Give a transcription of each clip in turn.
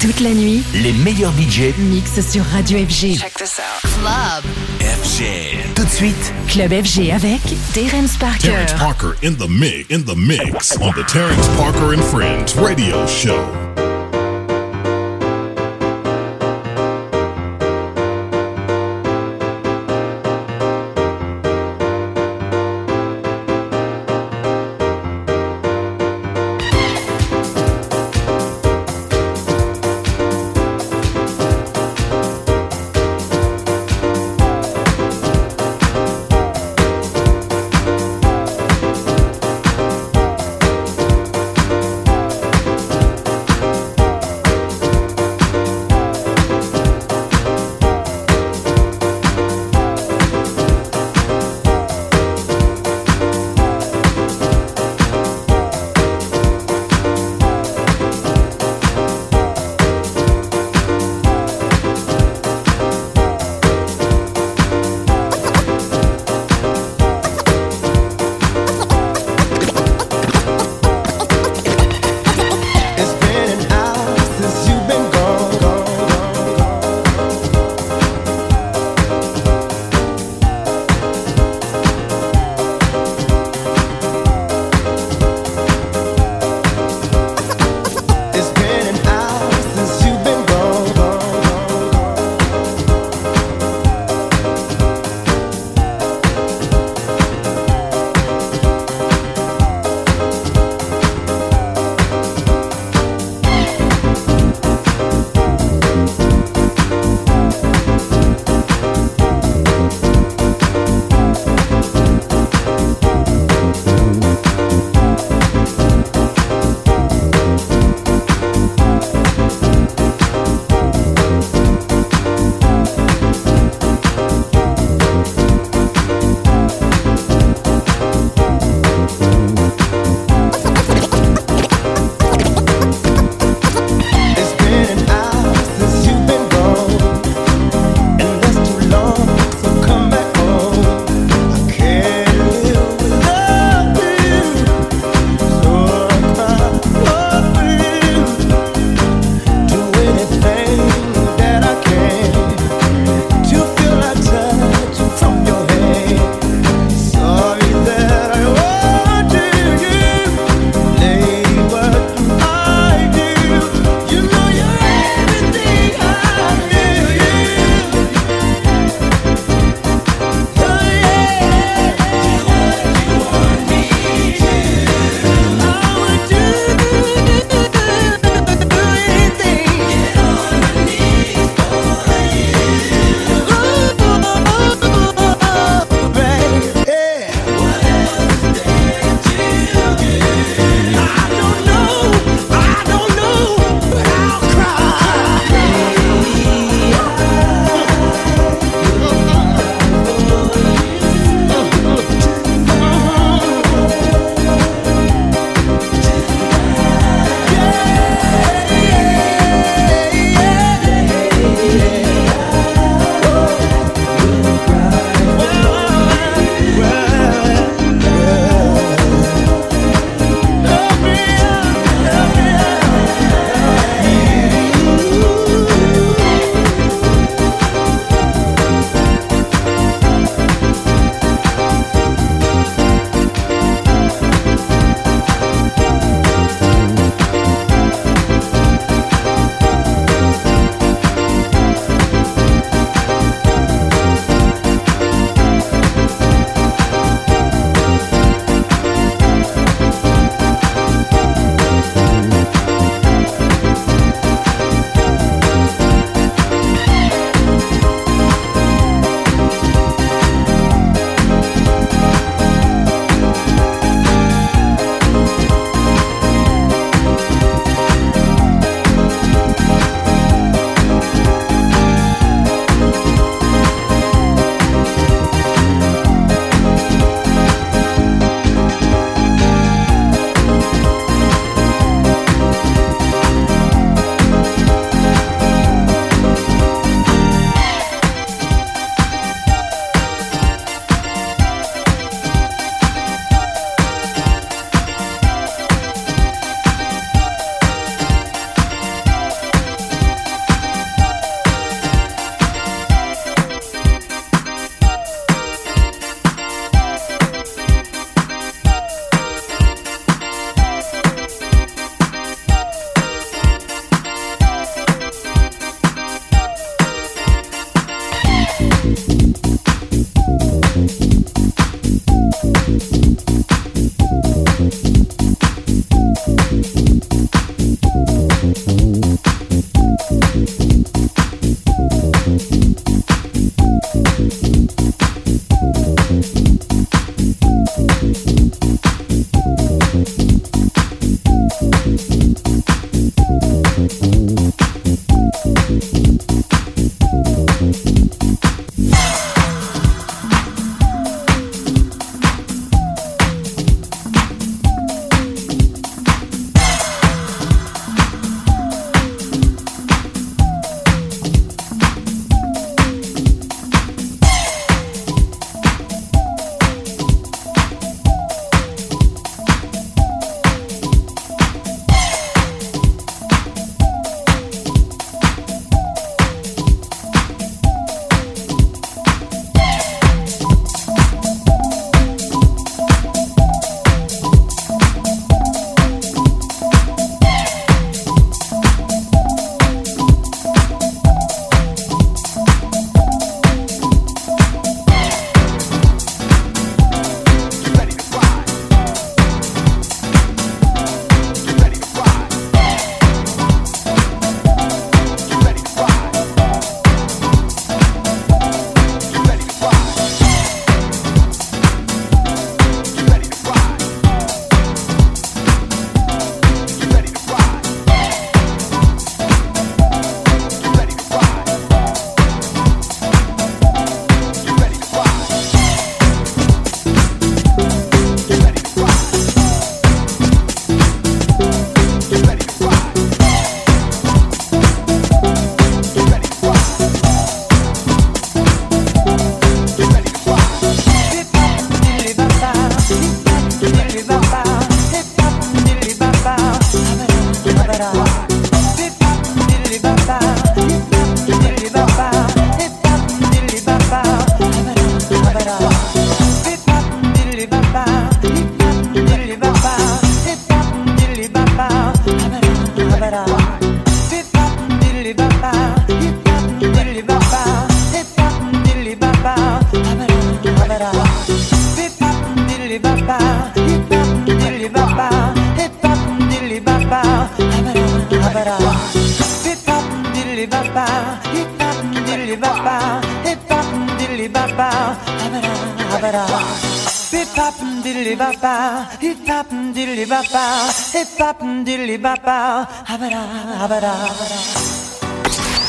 Toute la nuit, Les meilleurs budgets mix sur Radio FG. Check this out. Club. FG. Tout de suite, Club FG avec Terence Parker. Terrence Parker in the mix, in the mix on the Terrence Parker and Friends radio show.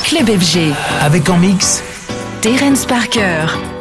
Club FG. Avec en mix Terrence Parker. Hip hop, diddly bop, hip hop, diddly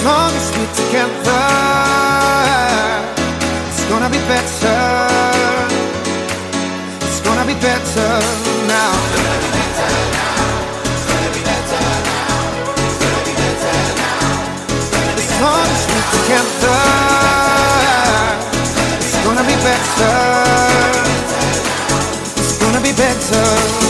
as long as we're together, it's gonna be better. It's gonna be better now. As long as we're together, it's gonna be better. It's gonna be better.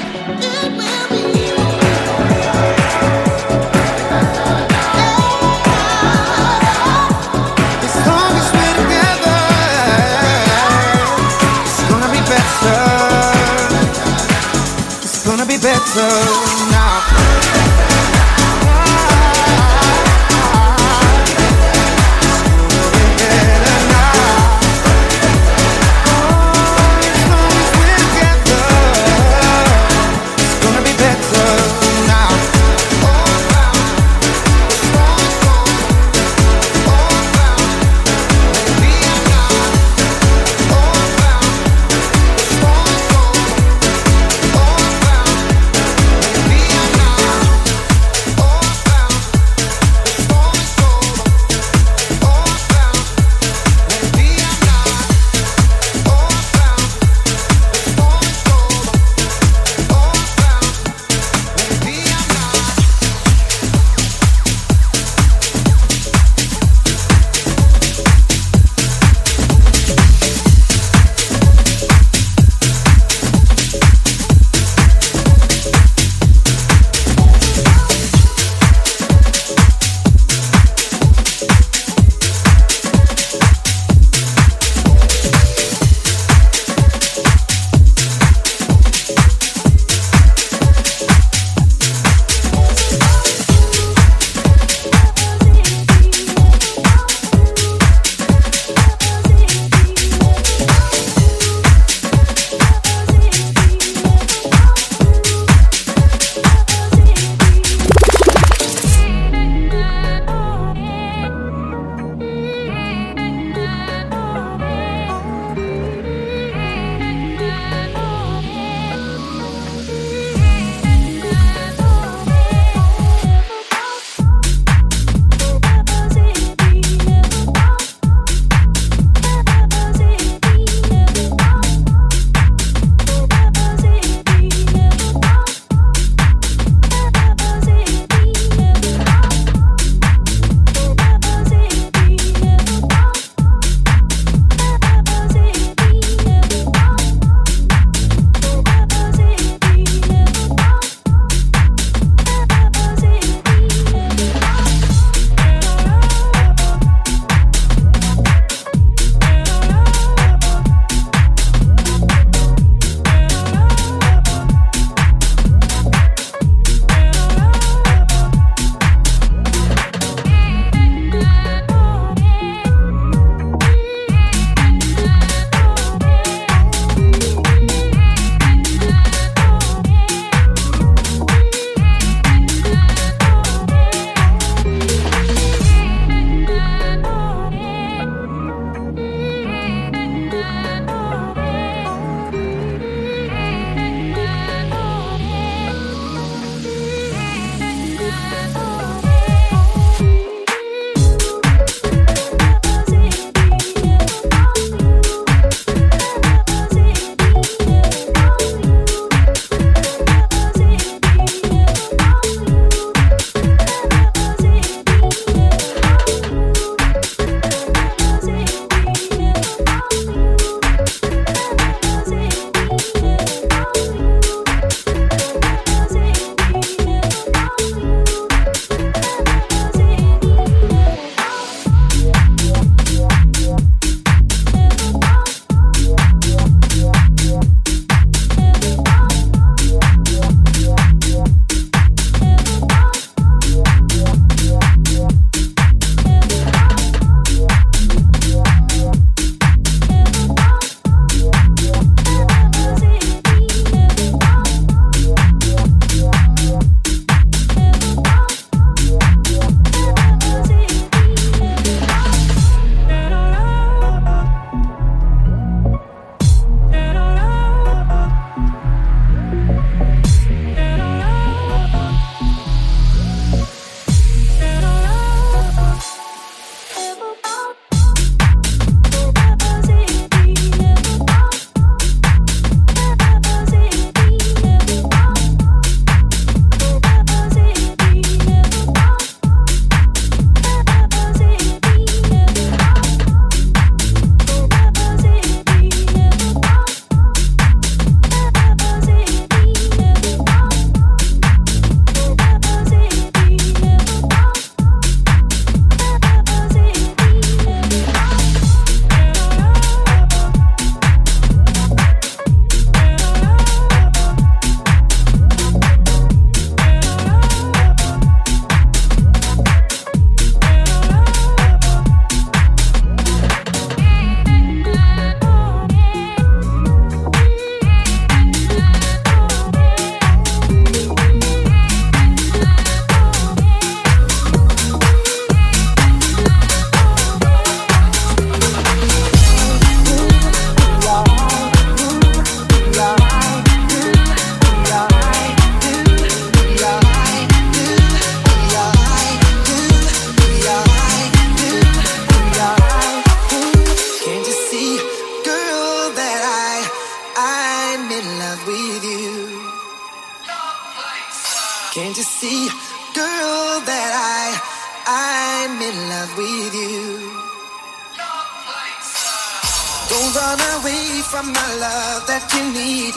Love that you need.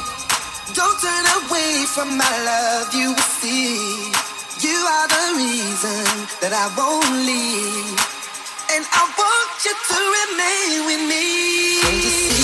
Don't turn away from my love, you will see. You are the reason that I won't leave. And I want you to remain with me.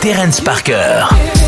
Terence Parker.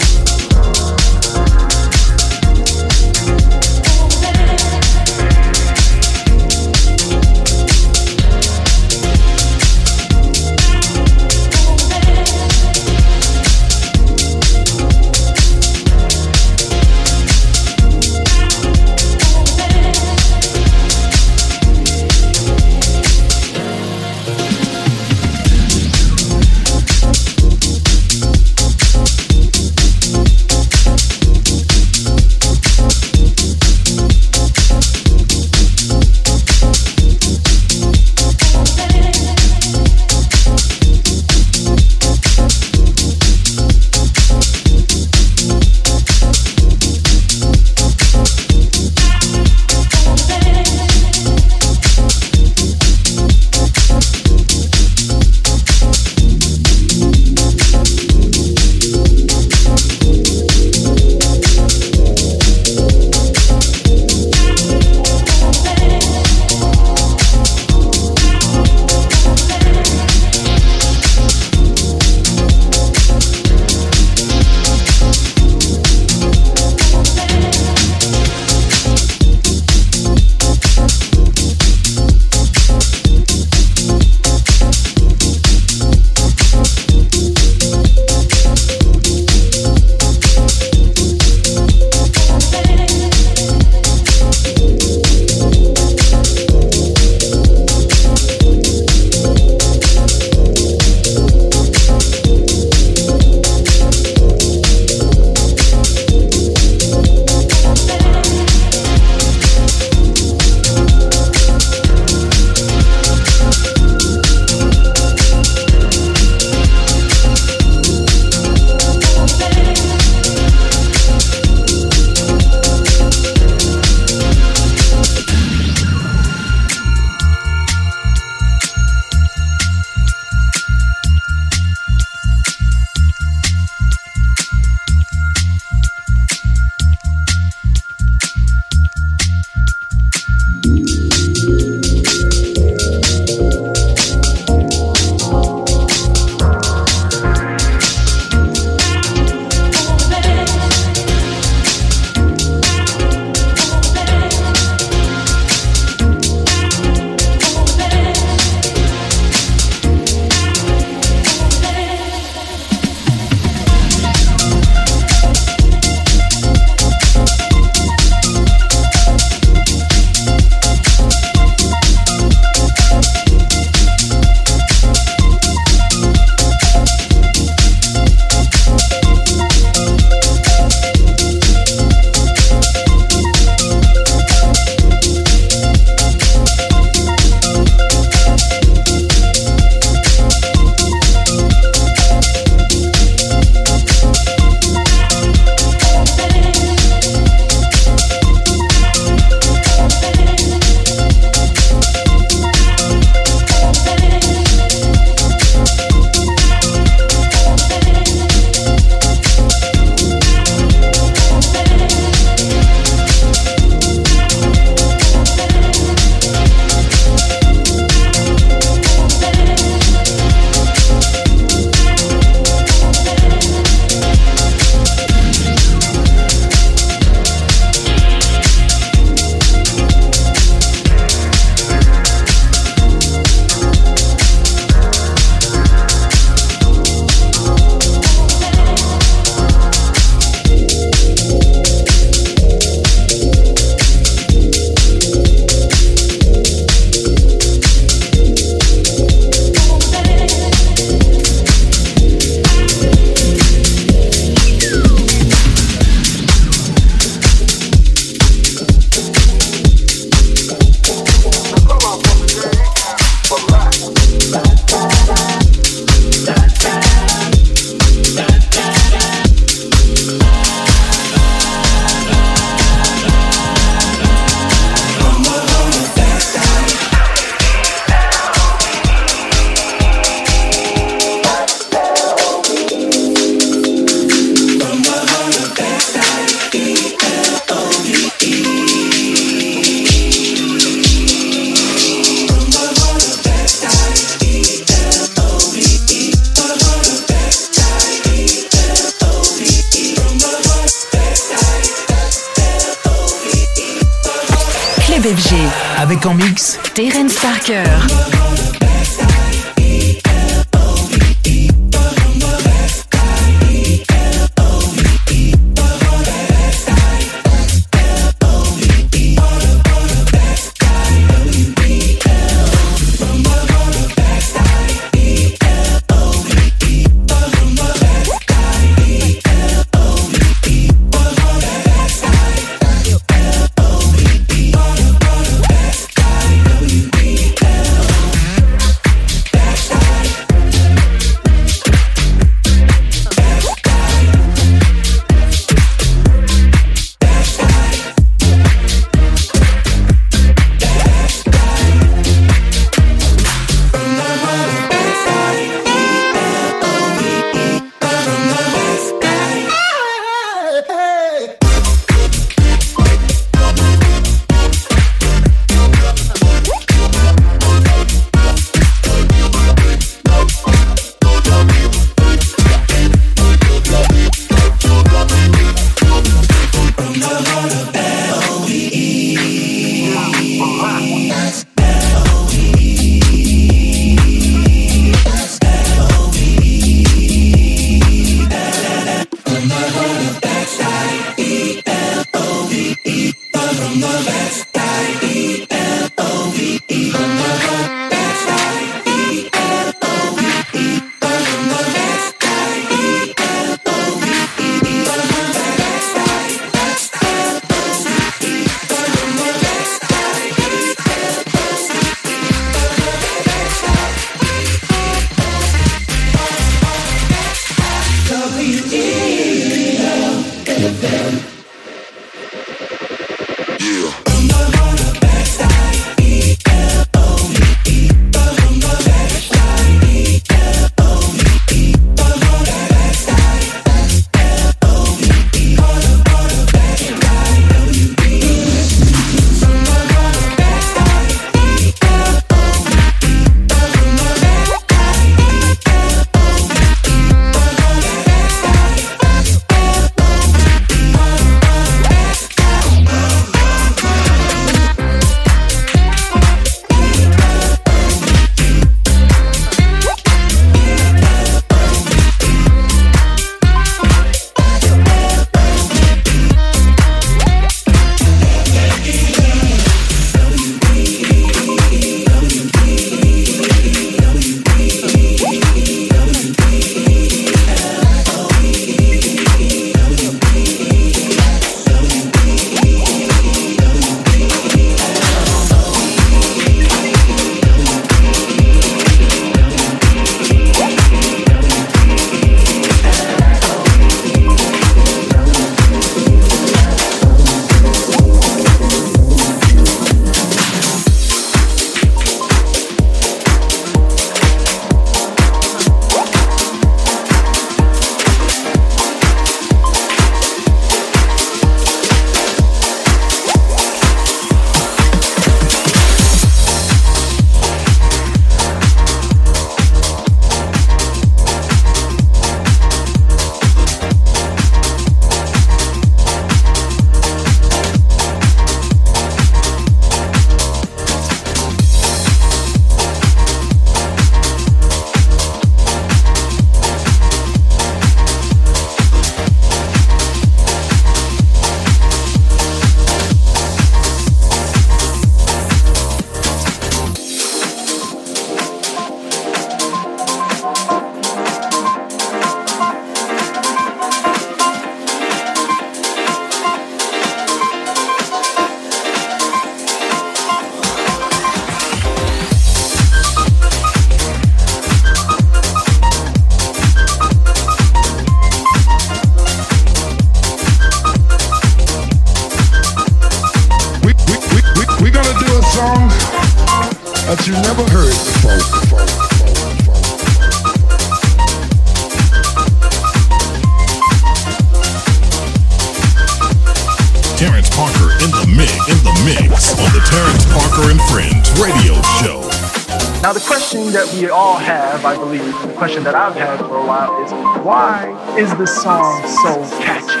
That we all have, I believe, the question that I've had for a while is why is this song so catchy?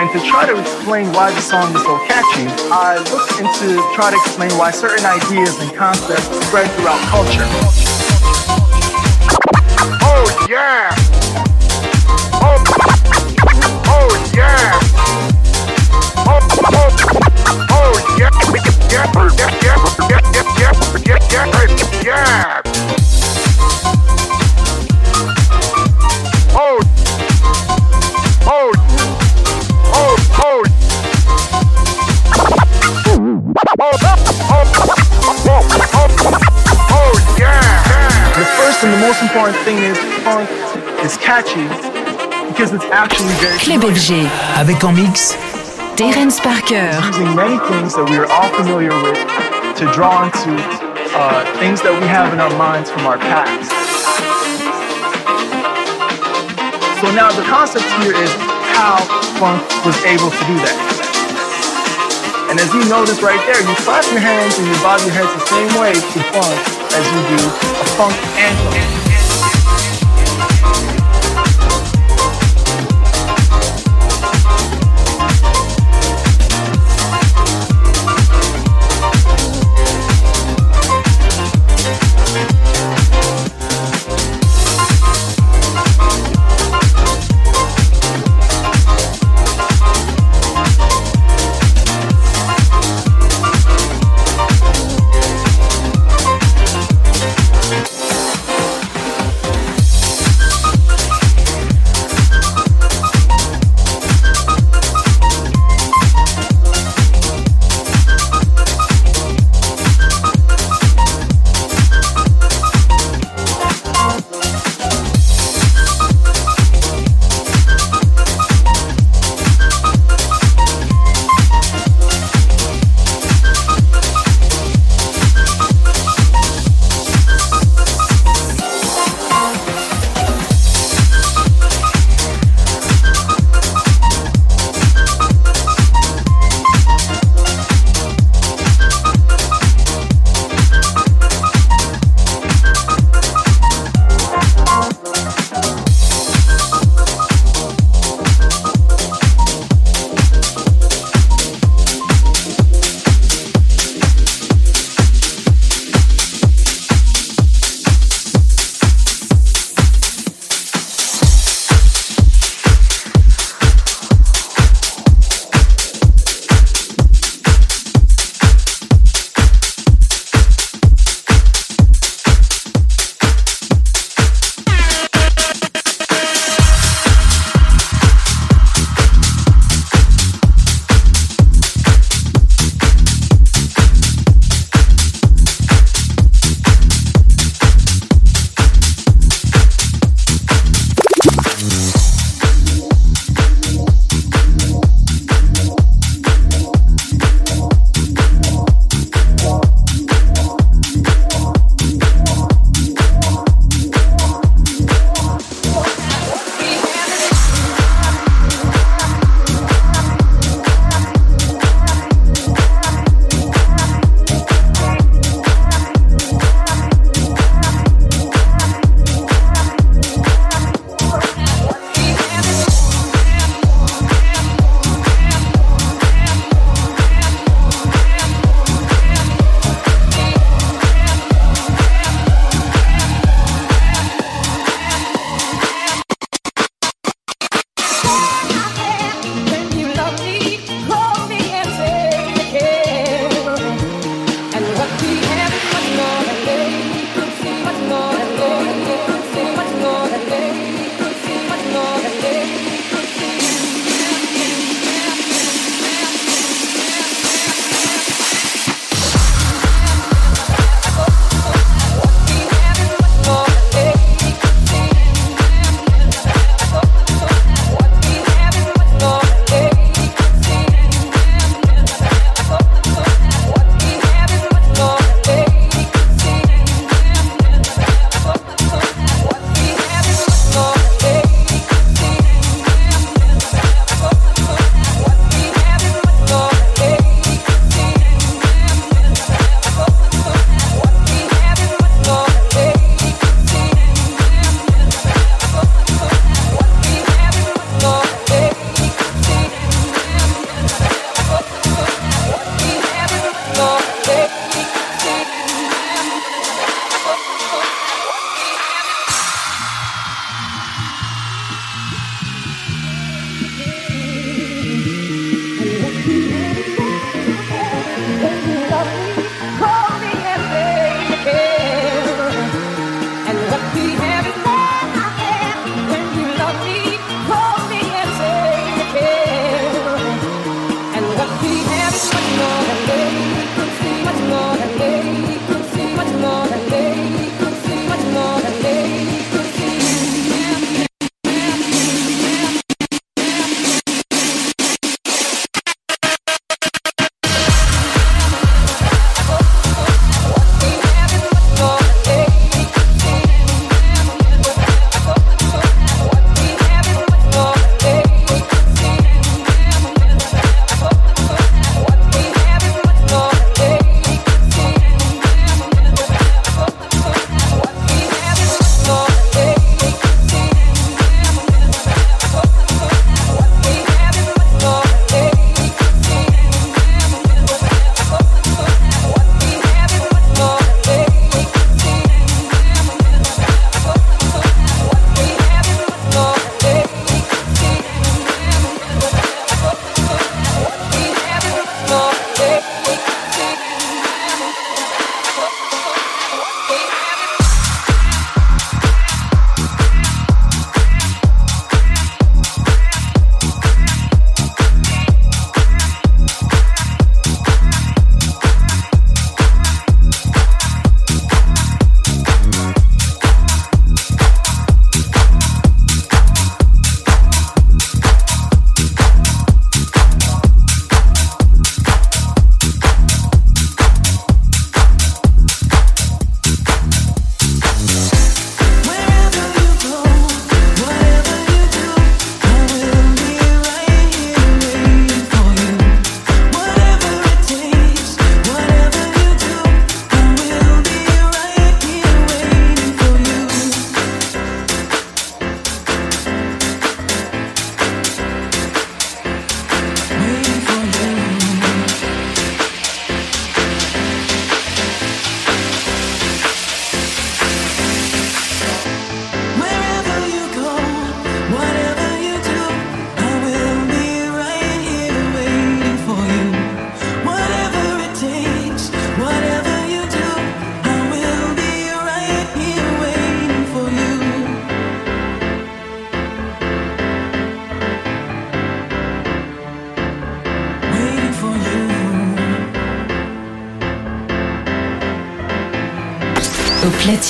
And to try to explain why the song is so catchy, I looked into try to explain why certain ideas and concepts spread throughout culture. Oh, yeah! Oh, oh yeah! Oh, oh, oh yeah! Yeah, yeah, yeah, yeah, yeah, yeah, yeah, yeah, most important thing is funk is catchy because it's actually very Club. FG. Avec en mix Terrence Parker. using many things that we are all familiar with to draw into uh, things that we have in our minds from our past. So now the concept here is how funk was able to do that. And as you notice right there, you clap your hands and you bob your heads the same way to funk as you do a funk anthem.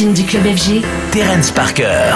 Du club FG, Terence Parker.